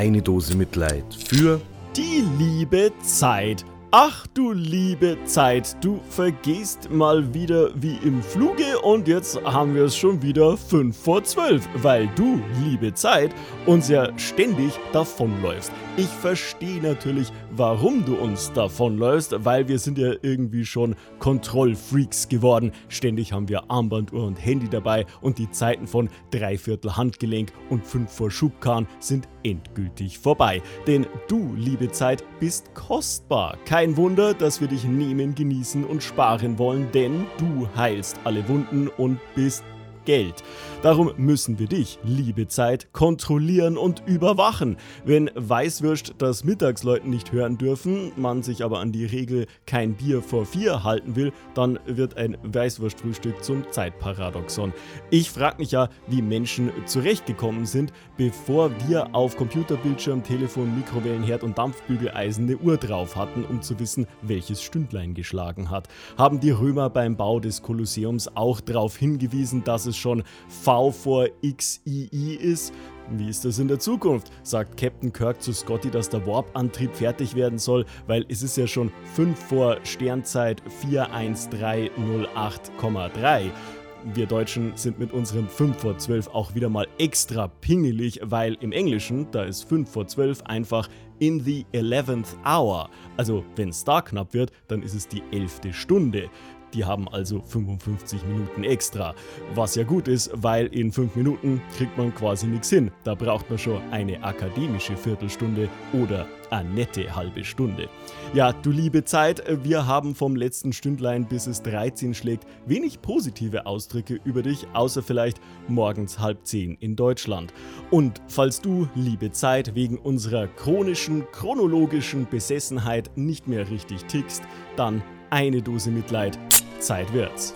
eine Dose Mitleid für die liebe Zeit. Ach du liebe Zeit, du vergehst mal wieder wie im Fluge und jetzt haben wir es schon wieder 5 vor 12, weil du, liebe Zeit, uns ja ständig davonläufst. Ich verstehe natürlich, warum du uns davonläufst, weil wir sind ja irgendwie schon Kontrollfreaks geworden. Ständig haben wir Armbanduhr und Handy dabei und die Zeiten von Dreiviertel Handgelenk und 5 vor Schubkarren sind endgültig vorbei. Denn du, liebe Zeit, bist kostbar. Kein Wunder, dass wir dich nehmen, genießen und sparen wollen, denn du heilst alle Wunden und bist Geld. Darum müssen wir dich, liebe Zeit, kontrollieren und überwachen. Wenn Weißwürst das Mittagsleuten nicht hören dürfen, man sich aber an die Regel kein Bier vor vier halten will, dann wird ein Weißwurstfrühstück zum Zeitparadoxon. Ich frage mich ja, wie Menschen zurechtgekommen sind, bevor wir auf Computerbildschirm, Telefon, Mikrowellenherd und Dampfbügeleisen eine Uhr drauf hatten, um zu wissen, welches Stündlein geschlagen hat. Haben die Römer beim Bau des Kolosseums auch darauf hingewiesen, dass es schon V vor XII ist. Wie ist das in der Zukunft? Sagt Captain Kirk zu Scotty, dass der Warp-Antrieb fertig werden soll, weil es ist ja schon 5 vor Sternzeit 41308,3 wir Deutschen sind mit unserem 5 vor 12 auch wieder mal extra pingelig, weil im Englischen, da ist 5 vor 12 einfach in the 11th hour. Also wenn es da knapp wird, dann ist es die 11. Stunde. Die haben also 55 Minuten extra. Was ja gut ist, weil in 5 Minuten kriegt man quasi nichts hin. Da braucht man schon eine akademische Viertelstunde oder eine nette halbe Stunde. Ja, du liebe Zeit, wir haben vom letzten Stündlein bis es 13 schlägt wenig positive Ausdrücke über dich, außer vielleicht morgens halb 10 in Deutschland. Und falls du, liebe Zeit, wegen unserer chronischen, chronologischen Besessenheit nicht mehr richtig tickst, dann eine Dose Mitleid Zeit wird's.